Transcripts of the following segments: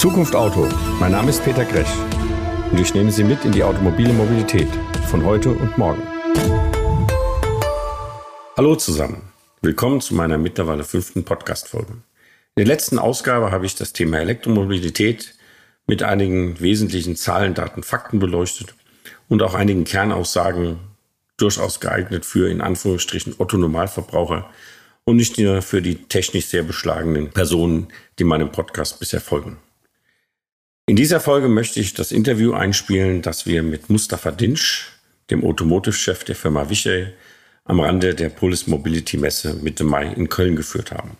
Zukunft Auto. Mein Name ist Peter Grech und ich nehme Sie mit in die automobile Mobilität von heute und morgen. Hallo zusammen. Willkommen zu meiner mittlerweile fünften Podcast-Folge. In der letzten Ausgabe habe ich das Thema Elektromobilität mit einigen wesentlichen Zahlen, Daten, Fakten beleuchtet und auch einigen Kernaussagen durchaus geeignet für in Anführungsstrichen Otto Normalverbraucher und nicht nur für die technisch sehr beschlagenen Personen, die meinem Podcast bisher folgen. In dieser Folge möchte ich das Interview einspielen, das wir mit Mustafa Dinsch, dem Automotive-Chef der Firma Vichay, am Rande der Polis Mobility Messe Mitte Mai in Köln geführt haben.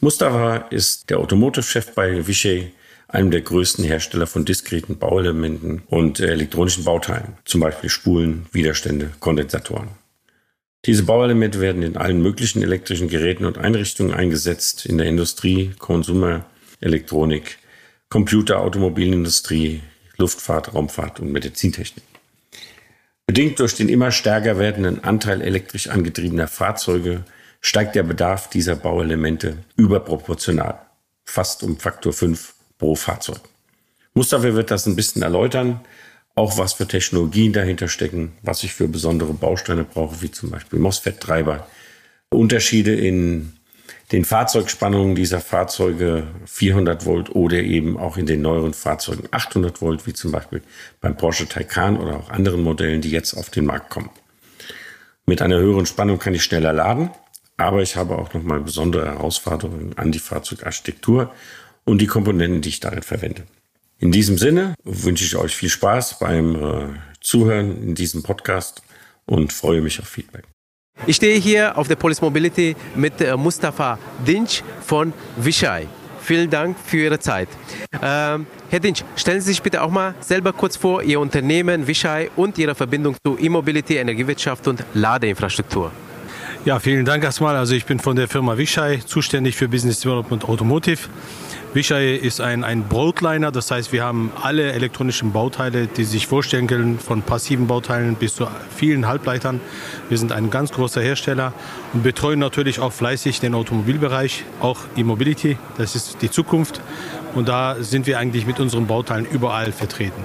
Mustafa ist der Automotive-Chef bei Vichay, einem der größten Hersteller von diskreten Bauelementen und elektronischen Bauteilen, zum Beispiel Spulen, Widerstände, Kondensatoren. Diese Bauelemente werden in allen möglichen elektrischen Geräten und Einrichtungen eingesetzt, in der Industrie, Konsumer, Elektronik, Computer, Automobilindustrie, Luftfahrt, Raumfahrt und Medizintechnik. Bedingt durch den immer stärker werdenden Anteil elektrisch angetriebener Fahrzeuge steigt der Bedarf dieser Bauelemente überproportional, fast um Faktor 5 pro Fahrzeug. Mustafa wird das ein bisschen erläutern, auch was für Technologien dahinter stecken, was ich für besondere Bausteine brauche, wie zum Beispiel MOSFET-Treiber, Unterschiede in den Fahrzeugspannungen dieser Fahrzeuge 400 Volt oder eben auch in den neueren Fahrzeugen 800 Volt, wie zum Beispiel beim Porsche Taycan oder auch anderen Modellen, die jetzt auf den Markt kommen. Mit einer höheren Spannung kann ich schneller laden, aber ich habe auch nochmal besondere Herausforderungen an die Fahrzeugarchitektur und die Komponenten, die ich darin verwende. In diesem Sinne wünsche ich euch viel Spaß beim äh, Zuhören in diesem Podcast und freue mich auf Feedback. Ich stehe hier auf der Police Mobility mit äh, Mustafa Dinch von Vichay. Vielen Dank für Ihre Zeit. Ähm, Herr Dinch, stellen Sie sich bitte auch mal selber kurz vor, Ihr Unternehmen Vichay und Ihre Verbindung zu E-Mobility, Energiewirtschaft und Ladeinfrastruktur. Ja, vielen Dank erstmal. Also ich bin von der Firma Vichay, zuständig für Business Development Automotive. Vichay ist ein, ein Broadliner, das heißt, wir haben alle elektronischen Bauteile, die sich vorstellen können, von passiven Bauteilen bis zu vielen Halbleitern. Wir sind ein ganz großer Hersteller und betreuen natürlich auch fleißig den Automobilbereich, auch E-Mobility, das ist die Zukunft. Und da sind wir eigentlich mit unseren Bauteilen überall vertreten.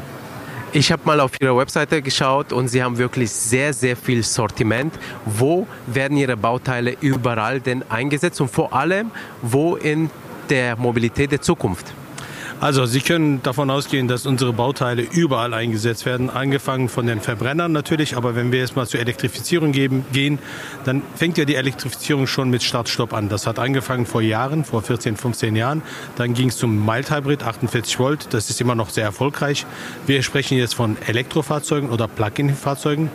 Ich habe mal auf Ihrer Webseite geschaut und Sie haben wirklich sehr, sehr viel Sortiment. Wo werden Ihre Bauteile überall denn eingesetzt und vor allem, wo in der Mobilität der Zukunft? Also Sie können davon ausgehen, dass unsere Bauteile überall eingesetzt werden, angefangen von den Verbrennern natürlich, aber wenn wir jetzt mal zur Elektrifizierung geben, gehen, dann fängt ja die Elektrifizierung schon mit Start-Stopp an. Das hat angefangen vor Jahren, vor 14, 15 Jahren. Dann ging es zum Mild Hybrid, 48 Volt, das ist immer noch sehr erfolgreich. Wir sprechen jetzt von Elektrofahrzeugen oder Plug-in-Fahrzeugen.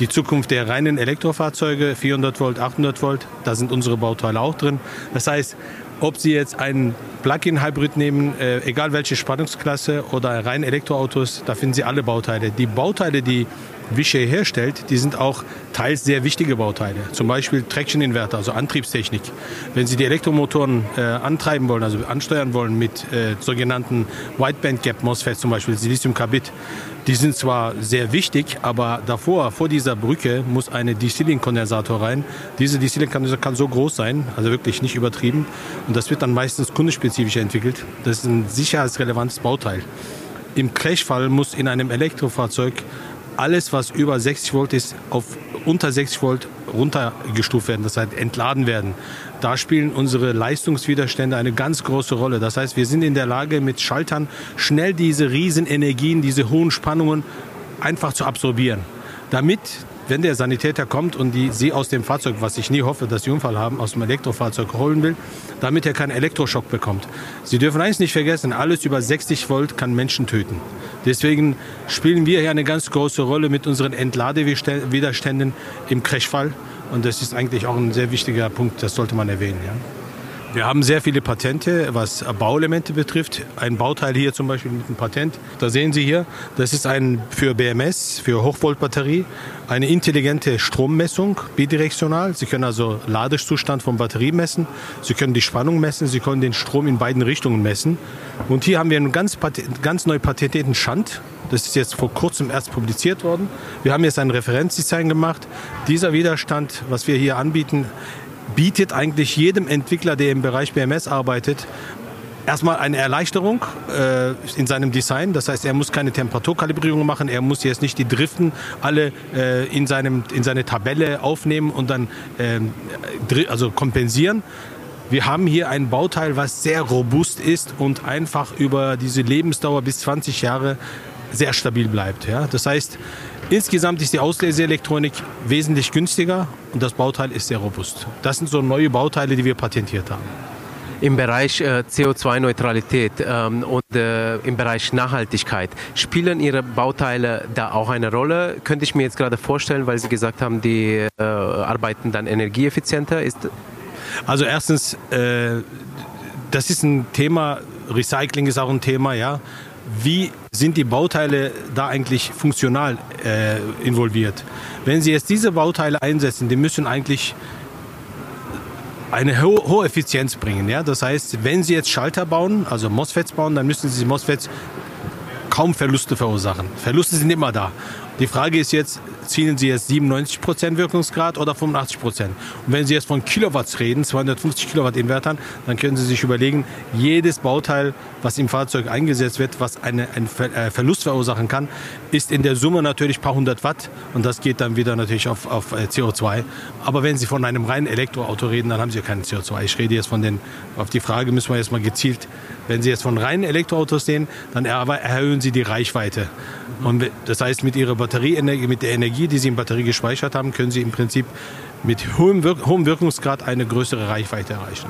Die Zukunft der reinen Elektrofahrzeuge, 400 Volt, 800 Volt, da sind unsere Bauteile auch drin. Das heißt, ob Sie jetzt einen Plug-in-Hybrid nehmen, äh, egal welche Spannungsklasse oder rein Elektroautos, da finden Sie alle Bauteile. Die Bauteile, die Vichy herstellt, die sind auch teils sehr wichtige Bauteile. Zum Beispiel Traction-Inverter, also Antriebstechnik. Wenn Sie die Elektromotoren äh, antreiben wollen, also ansteuern wollen mit äh, sogenannten Wideband-Gap-MOSFETs, zum Beispiel Silizium-Carbid, die sind zwar sehr wichtig, aber davor, vor dieser Brücke, muss eine Distilling-Kondensator rein. Diese Distilling-Kondensator kann so groß sein, also wirklich nicht übertrieben. Und das wird dann meistens kundenspezifisch entwickelt. Das ist ein sicherheitsrelevantes Bauteil. Im Crashfall muss in einem Elektrofahrzeug alles, was über 60 Volt ist, auf unter 60 Volt runtergestuft werden, das heißt entladen werden. Da spielen unsere Leistungswiderstände eine ganz große Rolle. Das heißt, wir sind in der Lage, mit Schaltern schnell diese Riesenenergien, diese hohen Spannungen einfach zu absorbieren. Damit wenn der Sanitäter kommt und die sie aus dem Fahrzeug, was ich nie hoffe, dass sie Unfall haben, aus dem Elektrofahrzeug holen will, damit er keinen Elektroschock bekommt. Sie dürfen eins nicht vergessen, alles über 60 Volt kann Menschen töten. Deswegen spielen wir hier eine ganz große Rolle mit unseren Entladewiderständen im Crashfall. Und das ist eigentlich auch ein sehr wichtiger Punkt, das sollte man erwähnen. Ja. Wir haben sehr viele Patente, was Bauelemente betrifft. Ein Bauteil hier zum Beispiel mit einem Patent, da sehen Sie hier, das ist ein für BMS, für Hochvoltbatterie, eine intelligente Strommessung, bidirektional. Sie können also Ladezustand von Batterie messen, Sie können die Spannung messen, Sie können den Strom in beiden Richtungen messen. Und hier haben wir einen ganz, ganz neu patentierten Schand. Das ist jetzt vor kurzem erst publiziert worden. Wir haben jetzt ein Referenzdesign gemacht. Dieser Widerstand, was wir hier anbieten, bietet eigentlich jedem Entwickler, der im Bereich BMS arbeitet, erstmal eine Erleichterung äh, in seinem Design. Das heißt, er muss keine Temperaturkalibrierung machen. Er muss jetzt nicht die Driften alle äh, in, seinem, in seine Tabelle aufnehmen und dann ähm, also kompensieren. Wir haben hier ein Bauteil, was sehr robust ist und einfach über diese Lebensdauer bis 20 Jahre sehr stabil bleibt. Ja? Das heißt, insgesamt ist die Ausleseelektronik wesentlich günstiger und das Bauteil ist sehr robust. Das sind so neue Bauteile, die wir patentiert haben im Bereich äh, CO2-Neutralität ähm, und äh, im Bereich Nachhaltigkeit. Spielen Ihre Bauteile da auch eine Rolle? Könnte ich mir jetzt gerade vorstellen, weil Sie gesagt haben, die äh, arbeiten dann energieeffizienter. Ist also erstens, äh, das ist ein Thema, Recycling ist auch ein Thema, ja. Wie sind die Bauteile da eigentlich funktional äh, involviert? Wenn Sie jetzt diese Bauteile einsetzen, die müssen eigentlich eine ho hohe Effizienz bringen. Ja? Das heißt, wenn Sie jetzt Schalter bauen, also MOSFETs bauen, dann müssen Sie MOSFETs kaum Verluste verursachen. Verluste sind immer da. Die Frage ist jetzt, zielen Sie jetzt 97% Wirkungsgrad oder 85%? Und wenn Sie jetzt von Kilowatts reden, 250 Kilowatt Invertern, dann können Sie sich überlegen, jedes Bauteil, was im Fahrzeug eingesetzt wird, was eine, einen äh, Verlust verursachen kann, ist in der Summe natürlich ein paar hundert Watt und das geht dann wieder natürlich auf, auf äh, CO2. Aber wenn Sie von einem reinen Elektroauto reden, dann haben Sie ja kein CO2. Ich rede jetzt von den, auf die Frage müssen wir jetzt mal gezielt, wenn Sie jetzt von reinen Elektroautos sehen, dann erhöhen Sie die Reichweite. Und das heißt, mit Ihrer Batterieenergie, mit der Energie, die Sie in Batterie gespeichert haben, können Sie im Prinzip mit hohem, Wirk hohem Wirkungsgrad eine größere Reichweite erreichen.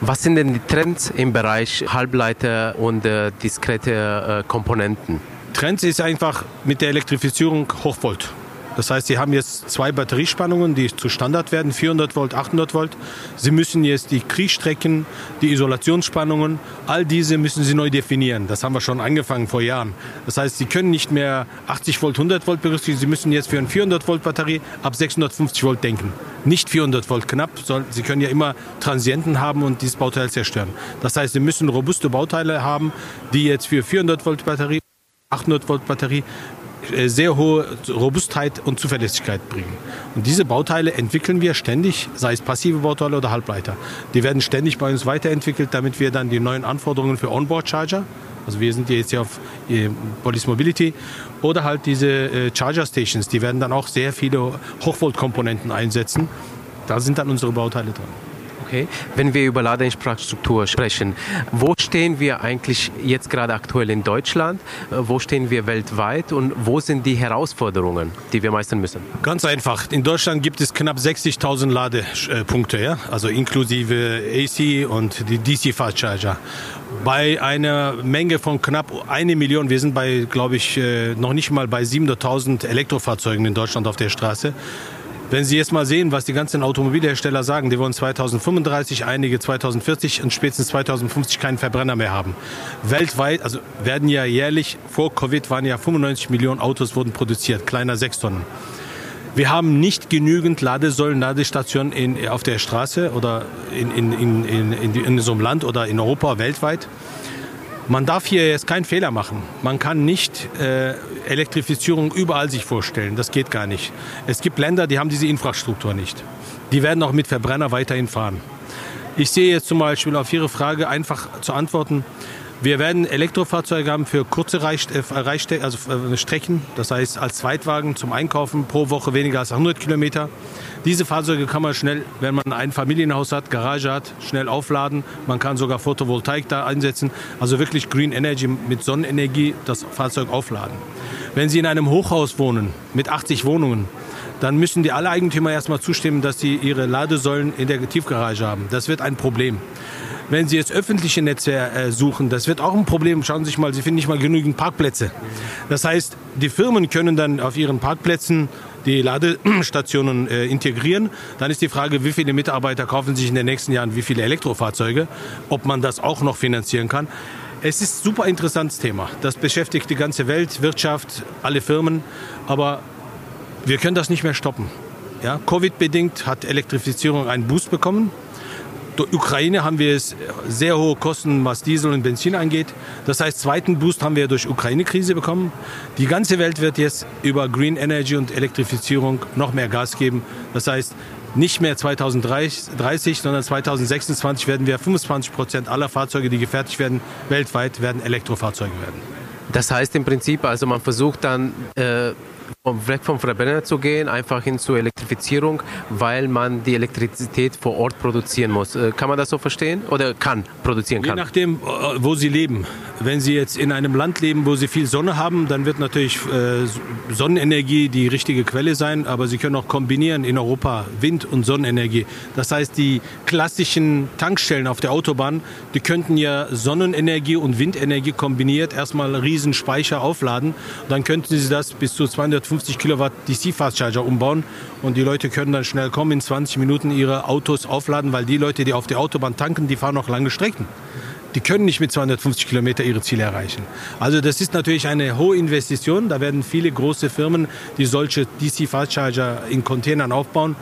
Was sind denn die Trends im Bereich Halbleiter und äh, diskrete äh, Komponenten? Trends ist einfach mit der Elektrifizierung Hochvolt. Das heißt, Sie haben jetzt zwei Batteriespannungen, die zu Standard werden, 400 Volt, 800 Volt. Sie müssen jetzt die Kriegstrecken, die Isolationsspannungen, all diese müssen Sie neu definieren. Das haben wir schon angefangen vor Jahren. Das heißt, Sie können nicht mehr 80 Volt, 100 Volt berücksichtigen. Sie müssen jetzt für eine 400 Volt Batterie ab 650 Volt denken. Nicht 400 Volt knapp, sondern Sie können ja immer Transienten haben und dieses Bauteil zerstören. Das heißt, Sie müssen robuste Bauteile haben, die jetzt für 400 Volt Batterie 800 Volt Batterie sehr hohe Robustheit und Zuverlässigkeit bringen. Und diese Bauteile entwickeln wir ständig, sei es passive Bauteile oder Halbleiter. Die werden ständig bei uns weiterentwickelt, damit wir dann die neuen Anforderungen für Onboard-Charger, also wir sind jetzt hier auf äh, Police Mobility, oder halt diese äh, Charger Stations, die werden dann auch sehr viele Hochvolt-Komponenten einsetzen. Da sind dann unsere Bauteile dran. Okay. Wenn wir über Ladeinfrastruktur sprechen, wo stehen wir eigentlich jetzt gerade aktuell in Deutschland? Wo stehen wir weltweit und wo sind die Herausforderungen, die wir meistern müssen? Ganz einfach. In Deutschland gibt es knapp 60.000 Ladepunkte, ja? also inklusive AC und die DC Fast Charger bei einer Menge von knapp eine Million, wir sind bei, glaube ich, äh, noch nicht mal bei 700.000 Elektrofahrzeugen in Deutschland auf der Straße, wenn Sie jetzt mal sehen, was die ganzen Automobilhersteller sagen, die wollen 2035, einige 2040 und spätestens 2050 keinen Verbrenner mehr haben. Weltweit, also werden ja jährlich, vor Covid waren ja 95 Millionen Autos wurden produziert, kleiner 6 Tonnen. Wir haben nicht genügend Ladesäulen, Ladestationen in, auf der Straße oder in, in, in, in, in, so einem Land oder in Europa, weltweit. Man darf hier jetzt keinen Fehler machen. Man kann nicht äh, Elektrifizierung überall sich vorstellen. Das geht gar nicht. Es gibt Länder, die haben diese Infrastruktur nicht. Die werden auch mit Verbrenner weiterhin fahren. Ich sehe jetzt zum Beispiel auf Ihre Frage einfach zu antworten. Wir werden Elektrofahrzeuge haben für kurze Reich, äh, also äh, Strecken, das heißt als Zweitwagen zum Einkaufen pro Woche weniger als 100 Kilometer. Diese Fahrzeuge kann man schnell, wenn man ein Familienhaus hat, Garage hat, schnell aufladen. Man kann sogar Photovoltaik da einsetzen. Also wirklich Green Energy mit Sonnenenergie das Fahrzeug aufladen. Wenn Sie in einem Hochhaus wohnen mit 80 Wohnungen, dann müssen die alle Eigentümer erstmal zustimmen, dass sie ihre Ladesäulen in der Tiefgarage haben. Das wird ein Problem. Wenn Sie jetzt öffentliche Netze äh, suchen, das wird auch ein Problem. Schauen Sie sich mal, Sie finden nicht mal genügend Parkplätze. Das heißt, die Firmen können dann auf ihren Parkplätzen die Ladestationen äh, integrieren. Dann ist die Frage, wie viele Mitarbeiter kaufen sich in den nächsten Jahren wie viele Elektrofahrzeuge, ob man das auch noch finanzieren kann. Es ist ein super interessantes Thema. Das beschäftigt die ganze Welt, Wirtschaft, alle Firmen. Aber wir können das nicht mehr stoppen. Ja, Covid-bedingt hat Elektrifizierung einen Boost bekommen. Durch Ukraine haben wir sehr hohe Kosten, was Diesel und Benzin angeht. Das heißt, zweiten Boost haben wir durch Ukraine-Krise bekommen. Die ganze Welt wird jetzt über Green Energy und Elektrifizierung noch mehr Gas geben. Das heißt, nicht mehr 2030, sondern 2026 werden wir 25 Prozent aller Fahrzeuge, die gefertigt werden, weltweit, werden Elektrofahrzeuge werden. Das heißt im Prinzip, also man versucht dann äh, weg vom Verbrenner zu gehen, einfach hin zur Elektrifizierung, weil man die Elektrizität vor Ort produzieren muss. Äh, kann man das so verstehen oder kann produzieren kann? Je nachdem, äh, wo Sie leben. Wenn Sie jetzt in einem Land leben, wo Sie viel Sonne haben, dann wird natürlich äh, Sonnenenergie die richtige Quelle sein, aber Sie können auch kombinieren in Europa Wind- und Sonnenenergie. Das heißt, die klassischen Tankstellen auf der Autobahn, die könnten ja Sonnenenergie und Windenergie kombiniert erstmal einen riesen Speicher aufladen. Dann könnten Sie das bis zu 250 Kilowatt DC Fast Charger umbauen und die Leute können dann schnell kommen, in 20 Minuten ihre Autos aufladen, weil die Leute, die auf der Autobahn tanken, die fahren noch lange Strecken die können nicht mit 250 Kilometer ihre Ziele erreichen. Also das ist natürlich eine hohe Investition. Da werden viele große Firmen, die solche DC Fast Charger in Containern aufbauen,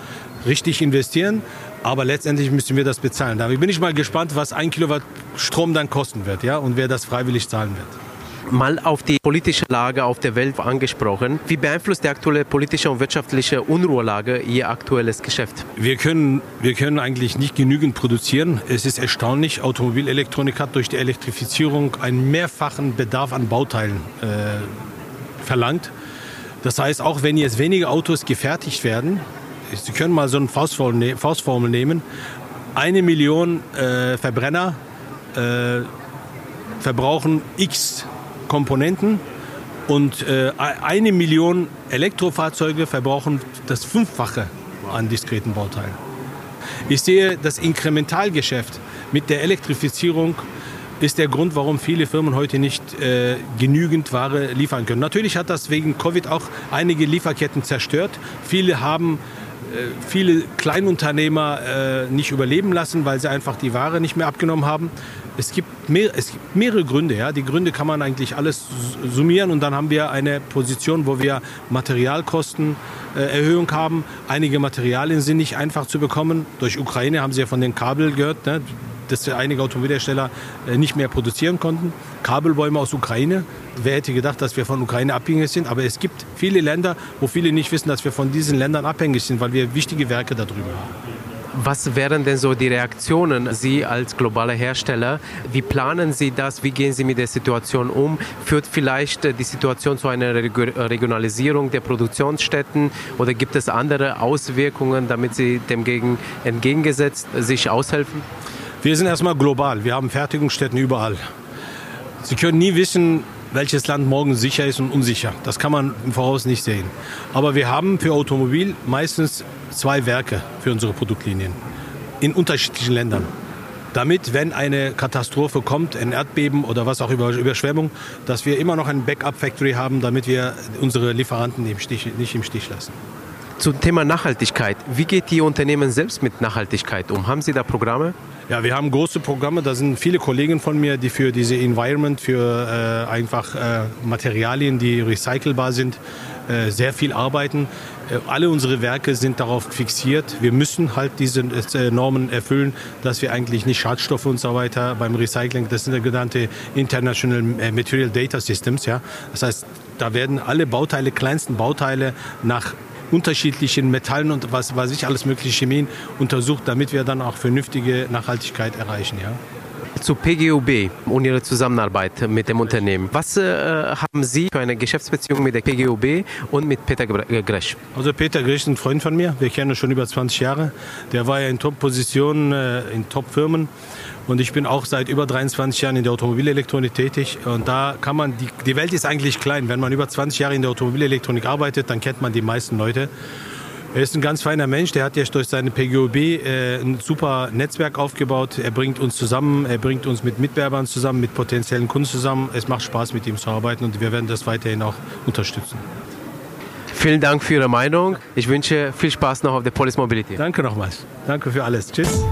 richtig investieren. Aber letztendlich müssen wir das bezahlen. Da bin ich mal gespannt, was ein Kilowatt Strom dann kosten wird ja, und wer das freiwillig zahlen wird mal auf die politische Lage auf der Welt angesprochen. Wie beeinflusst die aktuelle politische und wirtschaftliche Unruhelage Ihr aktuelles Geschäft? Wir können, wir können eigentlich nicht genügend produzieren. Es ist erstaunlich, Automobilelektronik hat durch die Elektrifizierung einen mehrfachen Bedarf an Bauteilen äh, verlangt. Das heißt, auch wenn jetzt weniger Autos gefertigt werden, Sie können mal so eine Faustformel, ne-, Faustformel nehmen, eine Million äh, Verbrenner äh, verbrauchen x Komponenten und äh, eine Million Elektrofahrzeuge verbrauchen das Fünffache an diskreten Bauteilen. Ich sehe das Inkrementalgeschäft mit der Elektrifizierung ist der Grund, warum viele Firmen heute nicht äh, genügend Ware liefern können. Natürlich hat das wegen Covid auch einige Lieferketten zerstört. Viele haben äh, viele Kleinunternehmer äh, nicht überleben lassen, weil sie einfach die Ware nicht mehr abgenommen haben. Es gibt, mehr, es gibt mehrere Gründe. Ja. Die Gründe kann man eigentlich alles summieren und dann haben wir eine Position, wo wir Materialkostenerhöhung äh, haben. Einige Materialien sind nicht einfach zu bekommen. Durch Ukraine haben Sie ja von den Kabel gehört. Ne? dass einige Automobilhersteller äh, nicht mehr produzieren konnten. Kabelbäume aus Ukraine. Wer hätte gedacht, dass wir von Ukraine abhängig sind? Aber es gibt viele Länder, wo viele nicht wissen, dass wir von diesen Ländern abhängig sind, weil wir wichtige Werke darüber haben. Was wären denn so die Reaktionen Sie als globaler Hersteller? Wie planen Sie das? Wie gehen Sie mit der Situation um? Führt vielleicht die Situation zu einer Regionalisierung der Produktionsstätten oder gibt es andere Auswirkungen, damit Sie dem gegen entgegengesetzt sich aushelfen? Wir sind erstmal global. Wir haben Fertigungsstätten überall. Sie können nie wissen, welches Land morgen sicher ist und unsicher. Das kann man im Voraus nicht sehen. Aber wir haben für Automobil meistens zwei Werke für unsere Produktlinien in unterschiedlichen Ländern. Damit, wenn eine Katastrophe kommt, ein Erdbeben oder was auch über Überschwemmung, dass wir immer noch ein Backup-Factory haben, damit wir unsere Lieferanten nicht im Stich lassen. Zum Thema Nachhaltigkeit. Wie geht die Unternehmen selbst mit Nachhaltigkeit um? Haben Sie da Programme? Ja, wir haben große Programme. Da sind viele Kollegen von mir, die für diese Environment, für äh, einfach äh, Materialien, die recycelbar sind, äh, sehr viel arbeiten. Äh, alle unsere Werke sind darauf fixiert. Wir müssen halt diese äh, Normen erfüllen, dass wir eigentlich nicht Schadstoffe und so weiter beim Recycling, das sind ja genannte International äh, Material Data Systems, ja. Das heißt, da werden alle Bauteile, kleinsten Bauteile nach unterschiedlichen Metallen und was weiß ich, alles mögliche Chemien untersucht, damit wir dann auch vernünftige Nachhaltigkeit erreichen. Ja. Zu PGUB und Ihrer Zusammenarbeit mit dem Unternehmen. Was äh, haben Sie für eine Geschäftsbeziehung mit der PGUB und mit Peter Gresch? Also Peter Gresch ist ein Freund von mir. Wir kennen uns schon über 20 Jahre. Der war ja in Top-Positionen, äh, in Top-Firmen. Und ich bin auch seit über 23 Jahren in der Automobilelektronik tätig. Und da kann man, die, die Welt ist eigentlich klein. Wenn man über 20 Jahre in der Automobilelektronik arbeitet, dann kennt man die meisten Leute. Er ist ein ganz feiner Mensch, der hat jetzt durch seine PGOB äh, ein super Netzwerk aufgebaut. Er bringt uns zusammen, er bringt uns mit Mitwerbern zusammen, mit potenziellen Kunden zusammen. Es macht Spaß, mit ihm zu arbeiten und wir werden das weiterhin auch unterstützen. Vielen Dank für Ihre Meinung. Ich wünsche viel Spaß noch auf der Polis Mobility. Danke nochmals. Danke für alles. Tschüss.